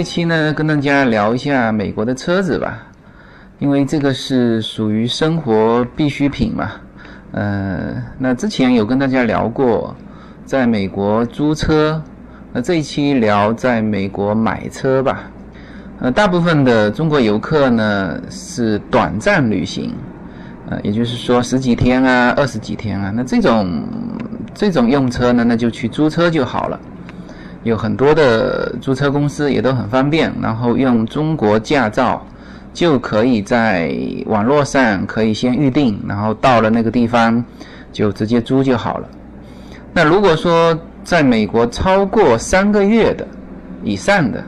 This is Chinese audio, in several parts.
这期呢，跟大家聊一下美国的车子吧，因为这个是属于生活必需品嘛。呃，那之前有跟大家聊过，在美国租车，那这一期聊在美国买车吧。呃，大部分的中国游客呢是短暂旅行，呃，也就是说十几天啊、二十几天啊，那这种这种用车呢，那就去租车就好了。有很多的租车公司也都很方便，然后用中国驾照就可以在网络上可以先预定，然后到了那个地方就直接租就好了。那如果说在美国超过三个月的以上的，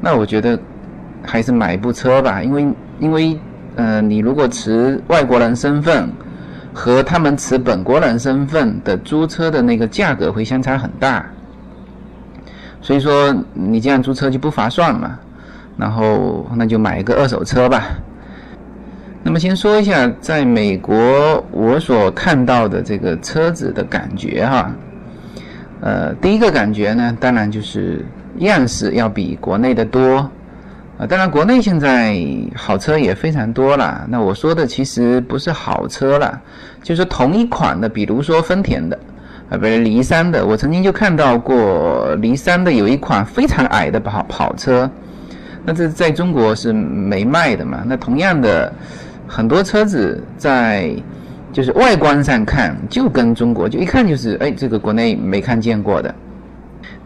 那我觉得还是买一部车吧，因为因为呃，你如果持外国人身份和他们持本国人身份的租车的那个价格会相差很大。所以说你这样租车就不划算嘛，然后那就买一个二手车吧。那么先说一下在美国我所看到的这个车子的感觉哈，呃，第一个感觉呢，当然就是样式要比国内的多，啊，当然国内现在好车也非常多了。那我说的其实不是好车了，就是同一款的，比如说丰田的。啊，不是离山的，我曾经就看到过离山的有一款非常矮的跑跑车，那这在中国是没卖的嘛？那同样的，很多车子在就是外观上看就跟中国就一看就是哎，这个国内没看见过的。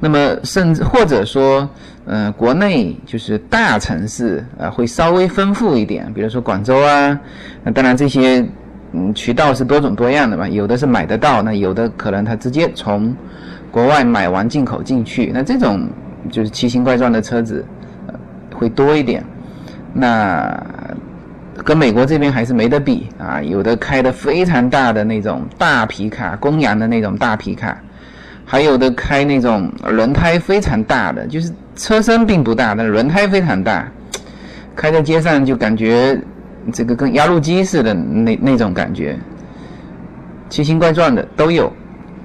那么甚至或者说，呃，国内就是大城市啊会稍微丰富一点，比如说广州啊，那当然这些。嗯，渠道是多种多样的嘛，有的是买得到，那有的可能他直接从国外买完进口进去，那这种就是奇形怪状的车子，会多一点。那跟美国这边还是没得比啊，有的开的非常大的那种大皮卡，公羊的那种大皮卡，还有的开那种轮胎非常大的，就是车身并不大，但轮胎非常大，开在街上就感觉。这个跟压路机似的那那种感觉，奇形怪状的都有，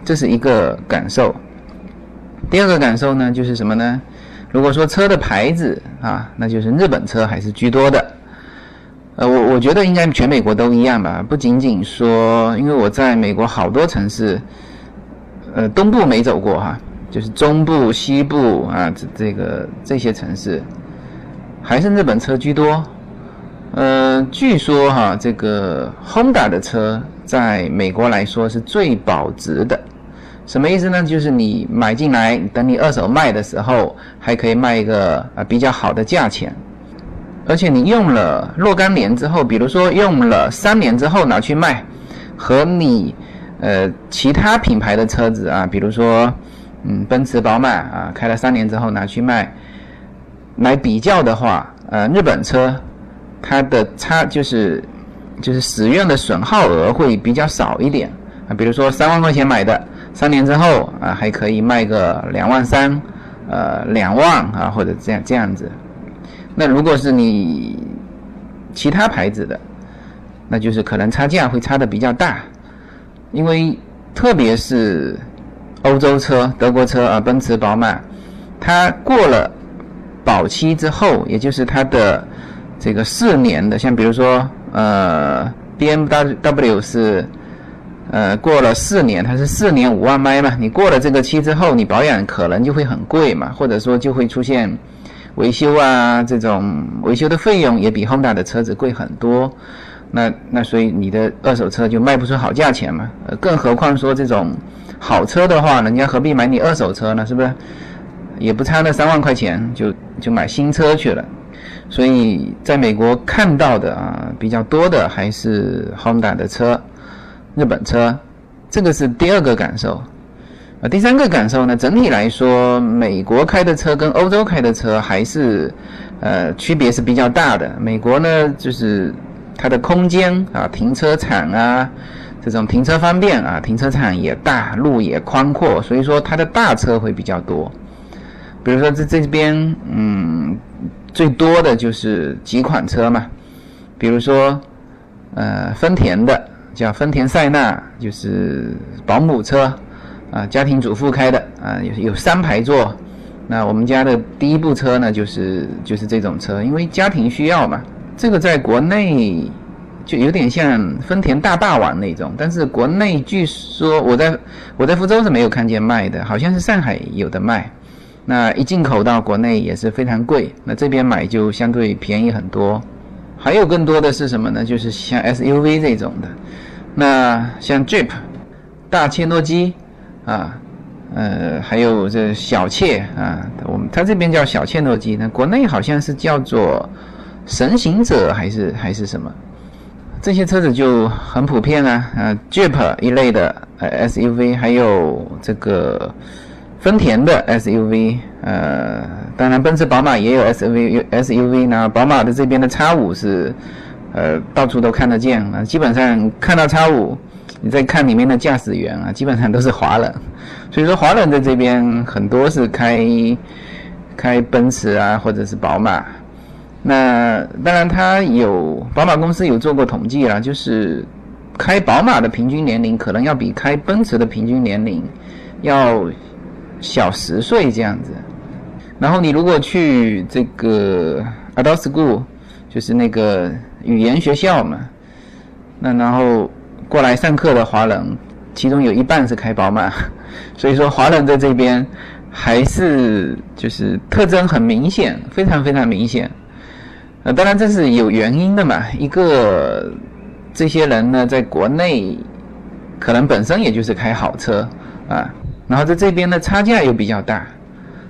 这是一个感受。第二个感受呢，就是什么呢？如果说车的牌子啊，那就是日本车还是居多的。呃，我我觉得应该全美国都一样吧，不仅仅说，因为我在美国好多城市，呃，东部没走过哈，就是中部、西部啊，这这个这些城市，还是日本车居多。呃，据说哈，这个 Honda 的车在美国来说是最保值的。什么意思呢？就是你买进来，等你二手卖的时候，还可以卖一个呃比较好的价钱。而且你用了若干年之后，比如说用了三年之后拿去卖，和你呃其他品牌的车子啊，比如说嗯奔驰、宝马啊，开了三年之后拿去卖，来比较的话，呃日本车。它的差就是就是使用的损耗额会比较少一点啊，比如说三万块钱买的，三年之后啊还可以卖个两万三，呃两万啊或者这样这样子。那如果是你其他牌子的，那就是可能差价会差的比较大，因为特别是欧洲车、德国车啊，奔驰、宝马，它过了保期之后，也就是它的。这个四年的，像比如说，呃，B M W 是，呃，过了四年，它是四年五万迈嘛，你过了这个期之后，你保养可能就会很贵嘛，或者说就会出现维修啊，这种维修的费用也比 Honda 的车子贵很多，那那所以你的二手车就卖不出好价钱嘛，更何况说这种好车的话，人家何必买你二手车呢？是不是？也不差那三万块钱，就就买新车去了。所以在美国看到的啊比较多的还是 Honda 的车，日本车，这个是第二个感受。啊，第三个感受呢，整体来说，美国开的车跟欧洲开的车还是，呃，区别是比较大的。美国呢，就是它的空间啊，停车场啊，这种停车方便啊，停车场也大，路也宽阔，所以说它的大车会比较多。比如说这这边，嗯，最多的就是几款车嘛，比如说，呃，丰田的叫丰田塞纳，就是保姆车。啊，家庭主妇开的啊，有有三排座。那我们家的第一部车呢，就是就是这种车，因为家庭需要嘛。这个在国内就有点像丰田大霸王那种，但是国内据说我在我在福州是没有看见卖的，好像是上海有的卖。那一进口到国内也是非常贵，那这边买就相对便宜很多。还有更多的是什么呢？就是像 SUV 这种的，那像 Jeep 大切诺基。啊，呃，还有这小切啊，我们它这边叫小切诺基，那国内好像是叫做神行者还是还是什么？这些车子就很普遍啊，啊，Jeep 一类的呃 SUV，还有这个丰田的 SUV，呃，当然奔驰、宝马也有 SUV，SUV 呢，宝马的这边的 X 五是呃到处都看得见啊，基本上看到 X 五。你再看里面的驾驶员啊，基本上都是华人，所以说华人在这边很多是开开奔驰啊，或者是宝马。那当然，他有宝马公司有做过统计啊，就是开宝马的平均年龄可能要比开奔驰的平均年龄要小十岁这样子。然后你如果去这个 Adult School，就是那个语言学校嘛，那然后。过来上课的华人，其中有一半是开宝马，所以说华人在这边还是就是特征很明显，非常非常明显。呃，当然这是有原因的嘛。一个这些人呢，在国内可能本身也就是开好车啊，然后在这边的差价又比较大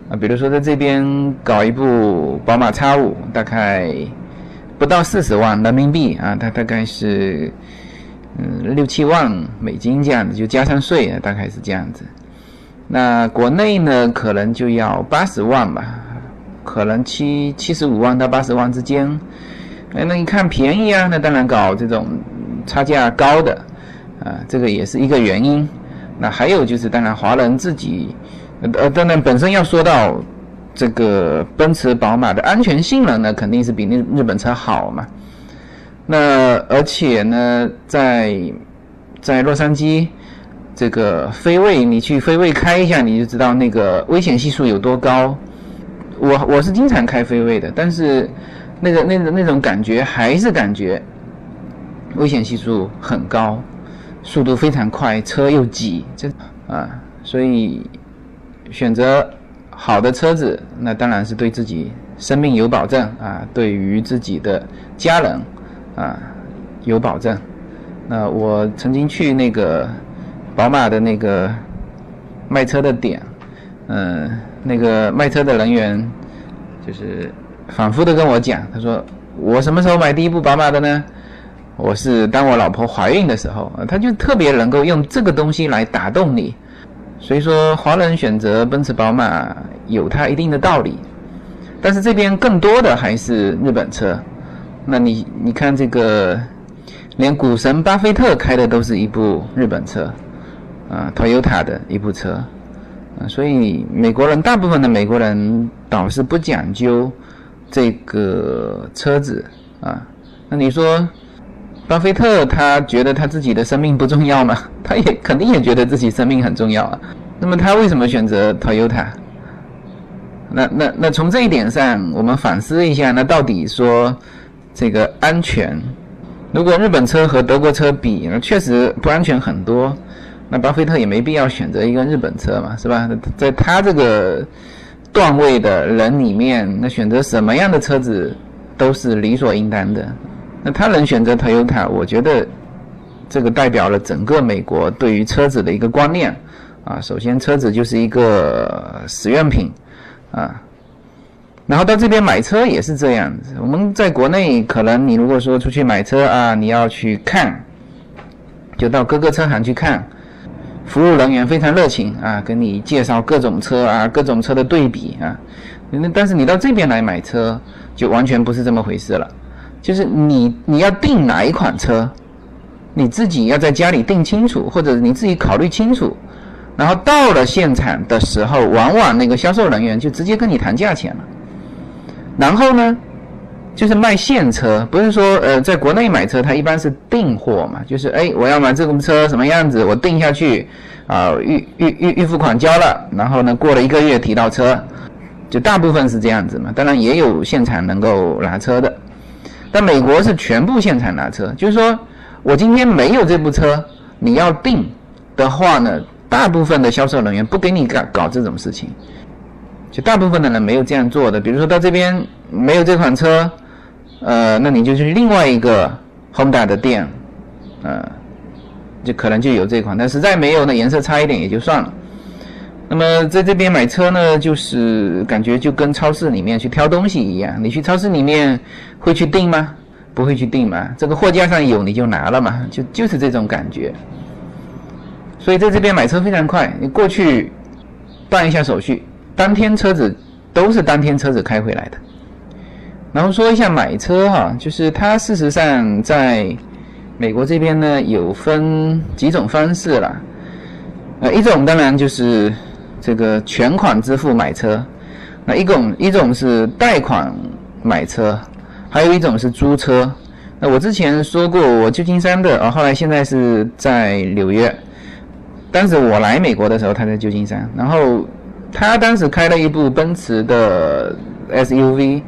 啊。比如说在这边搞一部宝马 X 五，大概不到四十万人民币啊，它大概是。嗯，六七万美金这样子，就加上税啊，大概是这样子。那国内呢，可能就要八十万吧，可能七七十五万到八十万之间。哎，那你看便宜啊，那当然搞这种差价高的啊，这个也是一个原因。那还有就是，当然华人自己，呃，当然本身要说到这个奔驰、宝马的安全性能呢，肯定是比那日本车好嘛。那而且呢，在在洛杉矶这个飞位，你去飞位开一下，你就知道那个危险系数有多高。我我是经常开飞位的，但是那个那个那种感觉还是感觉危险系数很高，速度非常快，车又挤，这啊，所以选择好的车子，那当然是对自己生命有保证啊，对于自己的家人。啊，有保证。那我曾经去那个宝马的那个卖车的点，嗯，那个卖车的人员就是反复的跟我讲，他说我什么时候买第一部宝马的呢？我是当我老婆怀孕的时候，他就特别能够用这个东西来打动你。所以说，华人选择奔驰、宝马有它一定的道理，但是这边更多的还是日本车。那你你看这个，连股神巴菲特开的都是一部日本车，啊，Toyota 的一部车，啊，所以美国人大部分的美国人倒是不讲究这个车子啊。那你说，巴菲特他觉得他自己的生命不重要吗？他也肯定也觉得自己生命很重要啊。那么他为什么选择 Toyota？那那那从这一点上，我们反思一下，那到底说？这个安全，如果日本车和德国车比，那确实不安全很多。那巴菲特也没必要选择一个日本车嘛，是吧？在他这个段位的人里面，那选择什么样的车子都是理所应当的。那他能选择 Toyota，我觉得这个代表了整个美国对于车子的一个观念啊。首先，车子就是一个实用品啊。然后到这边买车也是这样子。我们在国内可能你如果说出去买车啊，你要去看就到各个车行去看，服务人员非常热情啊，跟你介绍各种车啊，各种车的对比啊。那但是你到这边来买车，就完全不是这么回事了。就是你你要订哪一款车，你自己要在家里订清楚，或者你自己考虑清楚。然后到了现场的时候，往往那个销售人员就直接跟你谈价钱了。然后呢，就是卖现车，不是说呃，在国内买车，他一般是订货嘛，就是哎，我要买这种车什么样子，我订下去，啊，预预预预付款交了，然后呢，过了一个月提到车，就大部分是这样子嘛。当然也有现场能够拿车的，但美国是全部现场拿车，就是说我今天没有这部车，你要订的话呢？大部分的销售人员不给你搞搞这种事情，就大部分的人没有这样做的。比如说到这边没有这款车，呃，那你就去另外一个 Honda 的店，呃，就可能就有这款。但实在没有，那颜色差一点也就算了。那么在这边买车呢，就是感觉就跟超市里面去挑东西一样。你去超市里面会去订吗？不会去订嘛？这个货架上有你就拿了嘛，就就是这种感觉。所以在这边买车非常快，你过去办一下手续，当天车子都是当天车子开回来的。然后说一下买车哈，就是它事实上在美国这边呢有分几种方式啦。呃，一种当然就是这个全款支付买车，那一种一种是贷款买车，还有一种是租车。那我之前说过我旧金山的，啊，后来现在是在纽约。当时我来美国的时候，他在旧金山，然后他当时开了一部奔驰的 SUV，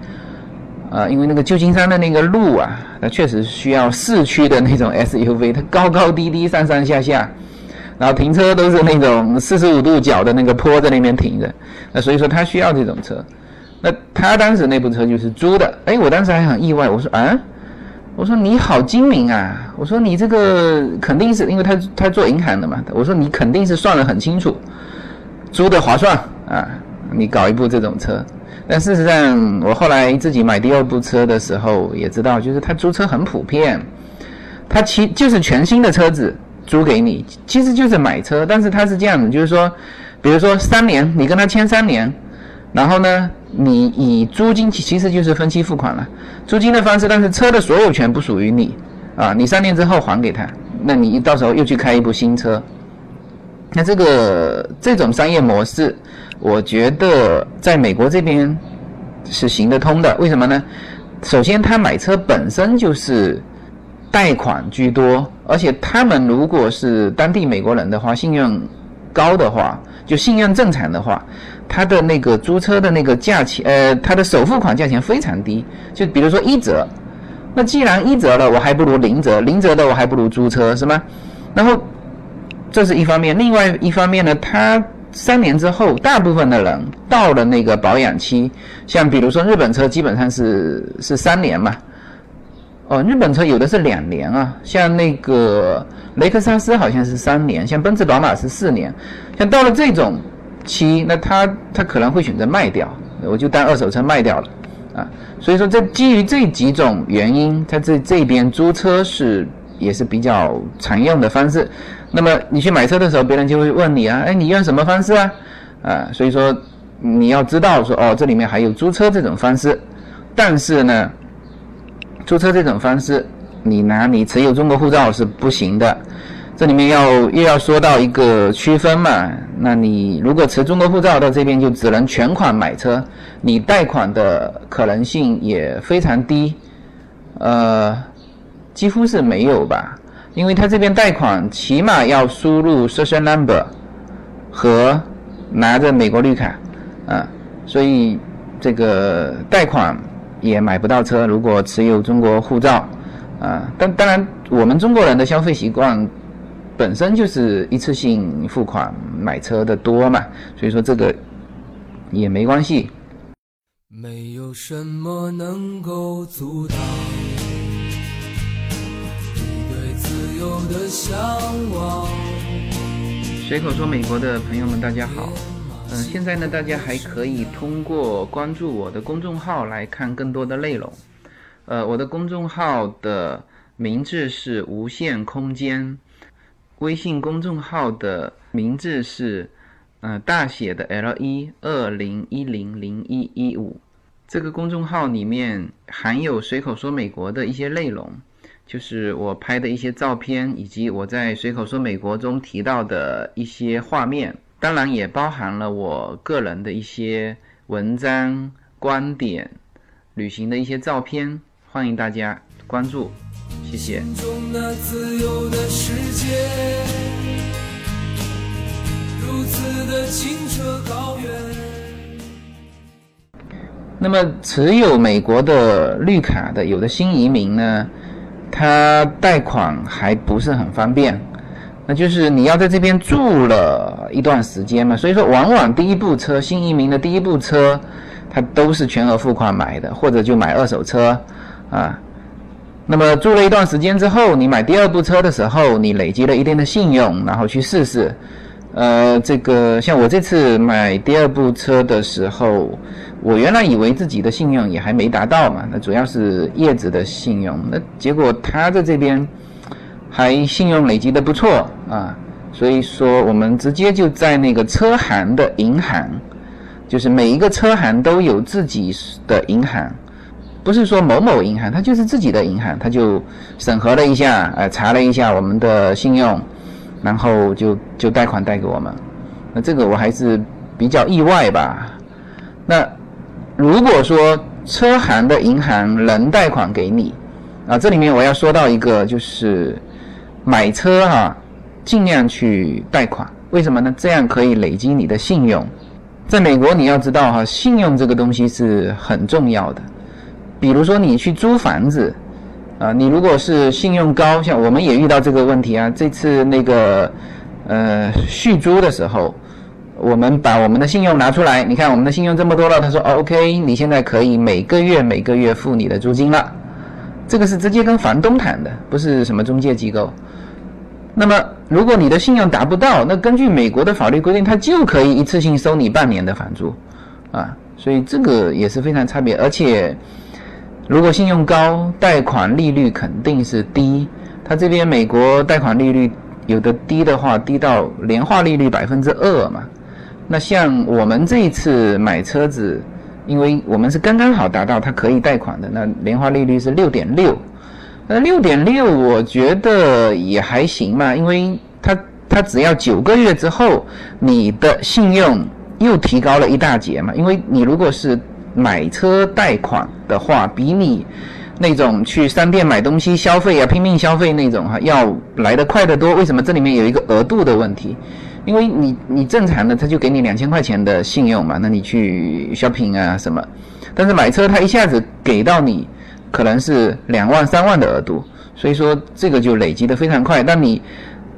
啊，因为那个旧金山的那个路啊，它确实需要市区的那种 SUV，它高高低低、上上下下，然后停车都是那种四十五度角的那个坡在那边停着，那所以说他需要这种车。那他当时那部车就是租的，哎，我当时还很意外，我说啊。我说你好精明啊！我说你这个肯定是因为他他做银行的嘛。我说你肯定是算得很清楚，租的划算啊！你搞一部这种车，但事实上我后来自己买第二部车的时候也知道，就是他租车很普遍，他其就是全新的车子租给你，其实就是买车，但是他是这样的，就是说，比如说三年，你跟他签三年。然后呢，你以租金其实就是分期付款了，租金的方式，但是车的所有权不属于你，啊，你三年之后还给他，那你到时候又去开一部新车，那这个这种商业模式，我觉得在美国这边是行得通的。为什么呢？首先，他买车本身就是贷款居多，而且他们如果是当地美国人的话，信用高的话，就信用正常的话。他的那个租车的那个价钱，呃，他的首付款价钱非常低，就比如说一折，那既然一折了，我还不如零折，零折的我还不如租车，是吗？然后这是一方面，另外一方面呢，他三年之后，大部分的人到了那个保养期，像比如说日本车基本上是是三年嘛，哦，日本车有的是两年啊，像那个雷克萨斯好像是三年，像奔驰、宝马是四年，像到了这种。七，那他他可能会选择卖掉，我就当二手车卖掉了，啊，所以说这基于这几种原因，他这这边租车是也是比较常用的方式。那么你去买车的时候，别人就会问你啊，哎，你用什么方式啊？啊，所以说你要知道说哦，这里面还有租车这种方式，但是呢，租车这种方式，你拿你持有中国护照是不行的。这里面要又要说到一个区分嘛？那你如果持中国护照到这边，就只能全款买车，你贷款的可能性也非常低，呃，几乎是没有吧？因为他这边贷款起码要输入 social number 和拿着美国绿卡啊，所以这个贷款也买不到车。如果持有中国护照啊，但当然我们中国人的消费习惯。本身就是一次性付款买车的多嘛，所以说这个也没关系。没有什么能够阻挡你对自由的向往。随口说美国的朋友们，大家好。嗯，现在呢，大家还可以通过关注我的公众号来看更多的内容。呃，我的公众号的名字是无限空间。微信公众号的名字是，呃，大写的 L 一二零一零零一一五。这个公众号里面含有随口说美国的一些内容，就是我拍的一些照片，以及我在随口说美国中提到的一些画面。当然也包含了我个人的一些文章、观点、旅行的一些照片，欢迎大家关注，谢谢。那么持有美国的绿卡的有的新移民呢，他贷款还不是很方便，那就是你要在这边住了一段时间嘛，所以说往往第一部车新移民的第一部车，他都是全额付款买的，或者就买二手车啊。那么住了一段时间之后，你买第二部车的时候，你累积了一定的信用，然后去试试。呃，这个像我这次买第二部车的时候，我原来以为自己的信用也还没达到嘛，那主要是叶子的信用，那结果他在这边还信用累积的不错啊，所以说我们直接就在那个车行的银行，就是每一个车行都有自己的银行，不是说某某银行，它就是自己的银行，他就审核了一下，呃，查了一下我们的信用。然后就就贷款贷给我们，那这个我还是比较意外吧。那如果说车行的银行能贷款给你，啊，这里面我要说到一个，就是买车哈，尽量去贷款，为什么呢？这样可以累积你的信用。在美国你要知道哈，信用这个东西是很重要的。比如说你去租房子。啊，你如果是信用高，像我们也遇到这个问题啊。这次那个呃续租的时候，我们把我们的信用拿出来，你看我们的信用这么多了，他说 OK，你现在可以每个月每个月付你的租金了。这个是直接跟房东谈的，不是什么中介机构。那么如果你的信用达不到，那根据美国的法律规定，他就可以一次性收你半年的房租啊。所以这个也是非常差别，而且。如果信用高，贷款利率肯定是低。他这边美国贷款利率有的低的话，低到年化利率百分之二嘛。那像我们这一次买车子，因为我们是刚刚好达到它可以贷款的，那年化利率是六点六。那六点六，我觉得也还行嘛，因为它它只要九个月之后，你的信用又提高了一大截嘛。因为你如果是买车贷款的话，比你那种去商店买东西消费啊，拼命消费那种哈，要来得快得多。为什么？这里面有一个额度的问题，因为你你正常的他就给你两千块钱的信用嘛，那你去 shopping 啊什么，但是买车他一下子给到你可能是两万三万的额度，所以说这个就累积的非常快。但你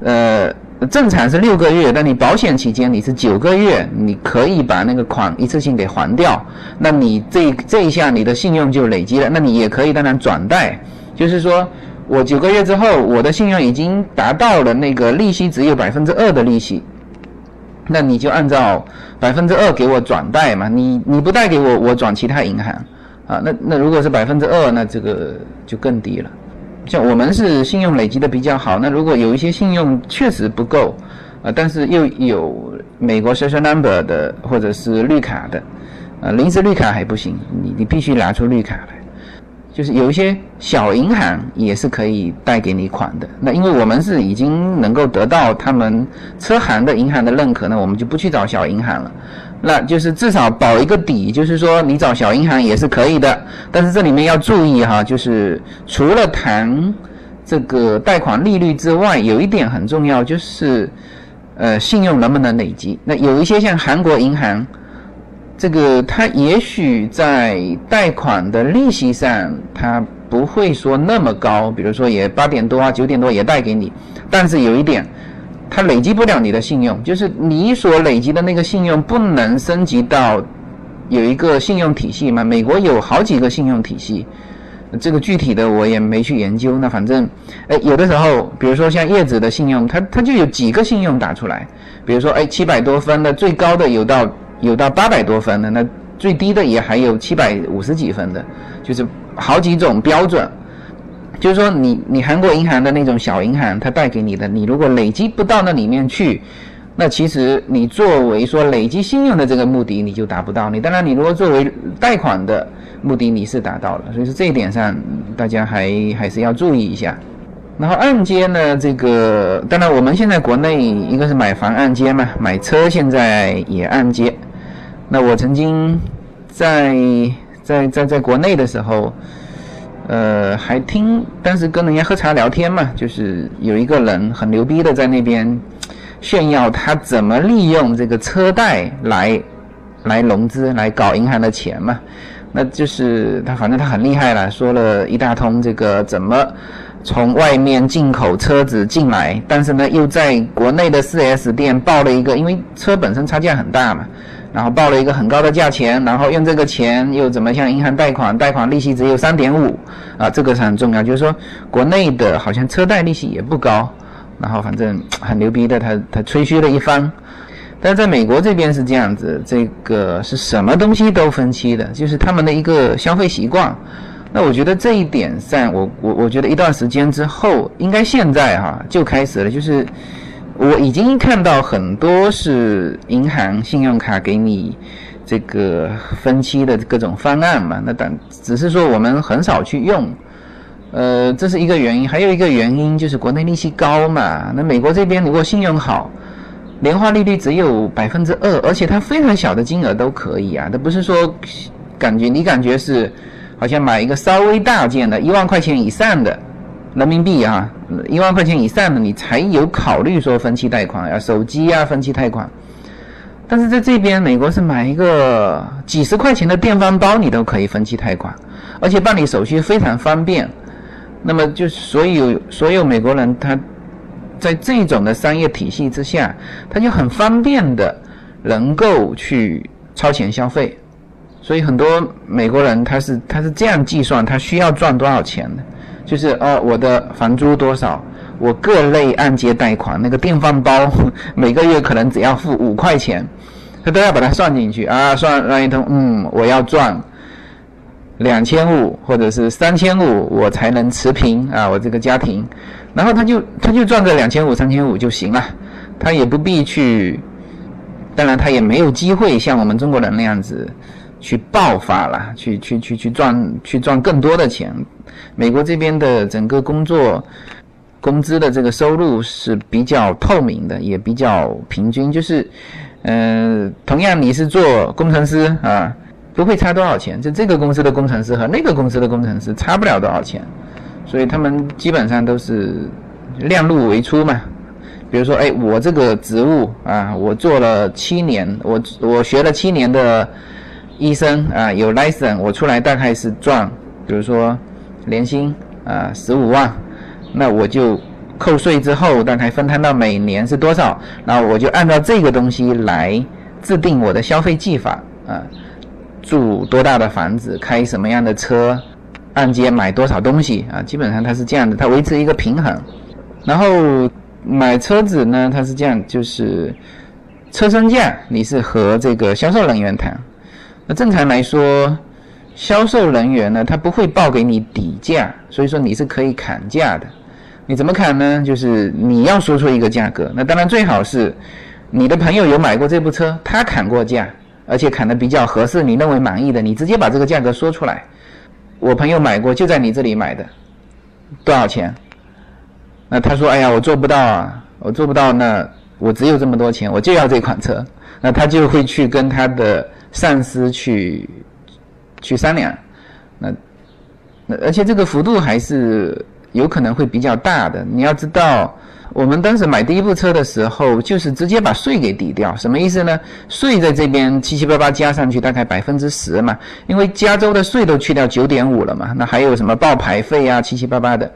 呃。正常是六个月，但你保险期间你是九个月，你可以把那个款一次性给还掉。那你这这一下你的信用就累积了，那你也可以当然转贷，就是说我九个月之后我的信用已经达到了那个利息只有百分之二的利息，那你就按照百分之二给我转贷嘛，你你不贷给我，我转其他银行啊。那那如果是百分之二，那这个就更低了。像我们是信用累积的比较好，那如果有一些信用确实不够，啊，但是又有美国 social number 的或者是绿卡的，啊，临时绿卡还不行，你你必须拿出绿卡来。就是有一些小银行也是可以贷给你款的，那因为我们是已经能够得到他们车行的银行的认可，那我们就不去找小银行了。那就是至少保一个底，就是说你找小银行也是可以的，但是这里面要注意哈，就是除了谈这个贷款利率之外，有一点很重要，就是呃信用能不能累积。那有一些像韩国银行，这个它也许在贷款的利息上它不会说那么高，比如说也八点多啊九点多也贷给你，但是有一点。它累积不了你的信用，就是你所累积的那个信用不能升级到有一个信用体系嘛？美国有好几个信用体系，这个具体的我也没去研究。那反正，哎，有的时候，比如说像叶子的信用，它它就有几个信用打出来，比如说哎七百多分的，最高的有到有到八百多分的，那最低的也还有七百五十几分的，就是好几种标准。就是说你你韩国银行的那种小银行，它贷给你的，你如果累积不到那里面去，那其实你作为说累积信用的这个目的，你就达不到。你当然你如果作为贷款的目的，你是达到了。所以说这一点上，大家还还是要注意一下。然后按揭呢，这个当然我们现在国内一个是买房按揭嘛，买车现在也按揭。那我曾经在在在在国内的时候。呃，还听当时跟人家喝茶聊天嘛，就是有一个人很牛逼的在那边炫耀他怎么利用这个车贷来来融资来搞银行的钱嘛，那就是他反正他很厉害了，说了一大通这个怎么从外面进口车子进来，但是呢又在国内的 4S 店报了一个，因为车本身差价很大嘛。然后报了一个很高的价钱，然后用这个钱又怎么向银行贷款？贷款利息只有三点五，啊，这个是很重要。就是说，国内的好像车贷利息也不高，然后反正很牛逼的，他他吹嘘了一番。但是在美国这边是这样子，这个是什么东西都分期的，就是他们的一个消费习惯。那我觉得这一点上，我我我觉得一段时间之后，应该现在哈就开始了，就是。我已经看到很多是银行信用卡给你这个分期的各种方案嘛，那但只是说我们很少去用，呃，这是一个原因，还有一个原因就是国内利息高嘛。那美国这边如果信用好，年化利率只有百分之二，而且它非常小的金额都可以啊，它不是说感觉你感觉是好像买一个稍微大件的一万块钱以上的。人民币啊，一万块钱以上的你才有考虑说分期贷款啊，手机啊分期贷款。但是在这边美国是买一个几十块钱的电饭煲，你都可以分期贷款，而且办理手续非常方便。那么就所有所有美国人他在这种的商业体系之下，他就很方便的能够去超前消费。所以很多美国人他是他是这样计算，他需要赚多少钱的。就是呃，我的房租多少？我各类按揭贷款那个电饭煲，每个月可能只要付五块钱，他都要把它算进去啊，算算一通，嗯，我要赚两千五或者是三千五，我才能持平啊，我这个家庭，然后他就他就赚个两千五三千五就行了，他也不必去，当然他也没有机会像我们中国人那样子。去爆发了，去去去去赚去赚更多的钱。美国这边的整个工作工资的这个收入是比较透明的，也比较平均。就是，嗯，同样你是做工程师啊，不会差多少钱。就这个公司的工程师和那个公司的工程师差不了多少钱，所以他们基本上都是量入为出嘛。比如说，哎，我这个职务啊，我做了七年，我我学了七年的。医生啊，有 license，我出来大概是赚，比如说年薪啊十五万，那我就扣税之后大概分摊到每年是多少，然后我就按照这个东西来制定我的消费计划啊，住多大的房子，开什么样的车，按揭买多少东西啊，基本上它是这样的，它维持一个平衡。然后买车子呢，它是这样，就是车身价你是和这个销售人员谈。正常来说，销售人员呢，他不会报给你底价，所以说你是可以砍价的。你怎么砍呢？就是你要说出一个价格。那当然最好是你的朋友有买过这部车，他砍过价，而且砍的比较合适，你认为满意的，你直接把这个价格说出来。我朋友买过，就在你这里买的，多少钱？那他说：“哎呀，我做不到啊，我做不到。那我只有这么多钱，我就要这款车。”那他就会去跟他的。上司去去商量，那那而且这个幅度还是有可能会比较大的。你要知道，我们当时买第一部车的时候，就是直接把税给抵掉，什么意思呢？税在这边七七八八加上去，大概百分之十嘛。因为加州的税都去掉九点五了嘛，那还有什么报牌费啊，七七八八的，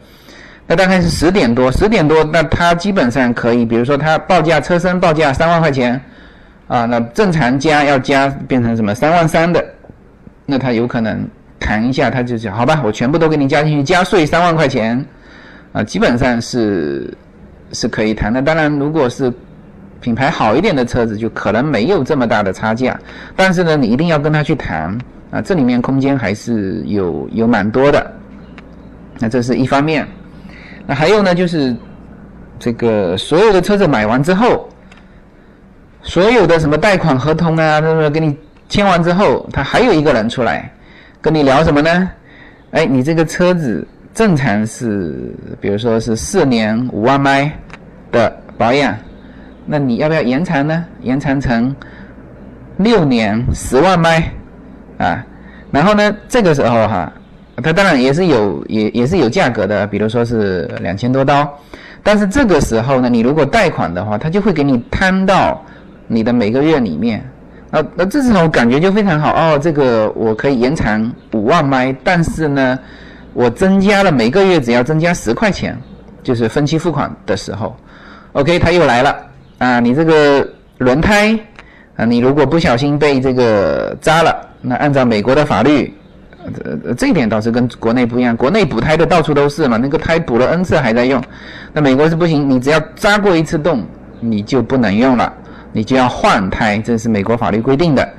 那大概是十点多，十点多，那他基本上可以，比如说他报价车身报价三万块钱。啊，那正常加要加变成什么三万三的，那他有可能谈一下，他就讲好吧，我全部都给你加进去，加税三万块钱，啊，基本上是是可以谈的。当然，如果是品牌好一点的车子，就可能没有这么大的差价。但是呢，你一定要跟他去谈啊，这里面空间还是有有蛮多的。那这是一方面。那还有呢，就是这个所有的车子买完之后，所有的什么贷款合同啊，那个给你签完之后，他还有一个人出来跟你聊什么呢？哎，你这个车子正常是，比如说是四年五万迈的保养，那你要不要延长呢？延长成六年十万迈啊？然后呢，这个时候哈。它当然也是有，也也是有价格的，比如说是两千多刀，但是这个时候呢，你如果贷款的话，他就会给你摊到你的每个月里面，那那这种感觉就非常好哦。这个我可以延长五万迈，但是呢，我增加了每个月只要增加十块钱，就是分期付款的时候，OK，它又来了啊，你这个轮胎啊，你如果不小心被这个扎了，那按照美国的法律。呃，这一点倒是跟国内不一样。国内补胎的到处都是嘛，那个胎补了 N 次还在用。那美国是不行，你只要扎过一次洞，你就不能用了，你就要换胎，这是美国法律规定的。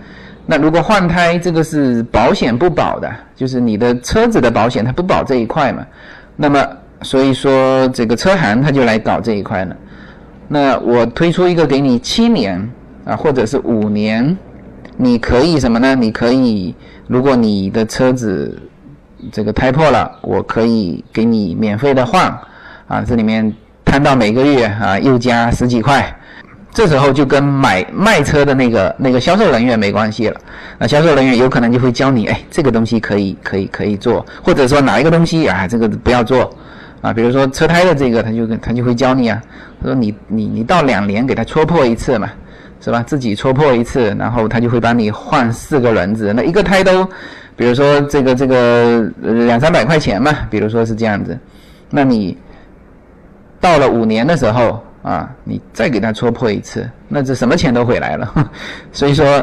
那如果换胎，这个是保险不保的，就是你的车子的保险它不保这一块嘛。那么所以说这个车行他就来搞这一块了。那我推出一个给你七年啊，或者是五年，你可以什么呢？你可以。如果你的车子这个胎破了，我可以给你免费的换，啊，这里面摊到每个月啊又加十几块，这时候就跟买卖车的那个那个销售人员没关系了，那销售人员有可能就会教你，哎，这个东西可以可以可以做，或者说哪一个东西啊这个不要做，啊，比如说车胎的这个他就他就会教你啊，他说你你你到两年给他戳破一次嘛。是吧？自己戳破一次，然后他就会帮你换四个轮子。那一个胎都，比如说这个这个两三百块钱嘛，比如说是这样子。那你到了五年的时候啊，你再给他戳破一次，那这什么钱都回来了。所以说，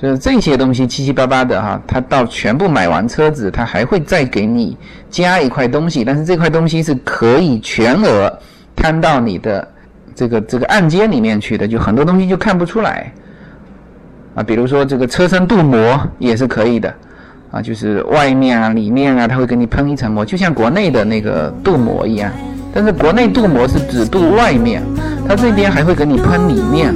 就是这些东西七七八八的哈，他到全部买完车子，他还会再给你加一块东西，但是这块东西是可以全额摊到你的。这个这个按揭里面去的，就很多东西就看不出来啊，比如说这个车身镀膜也是可以的啊，就是外面啊、里面啊，它会给你喷一层膜，就像国内的那个镀膜一样。但是国内镀膜是只镀外面，它这边还会给你喷里面。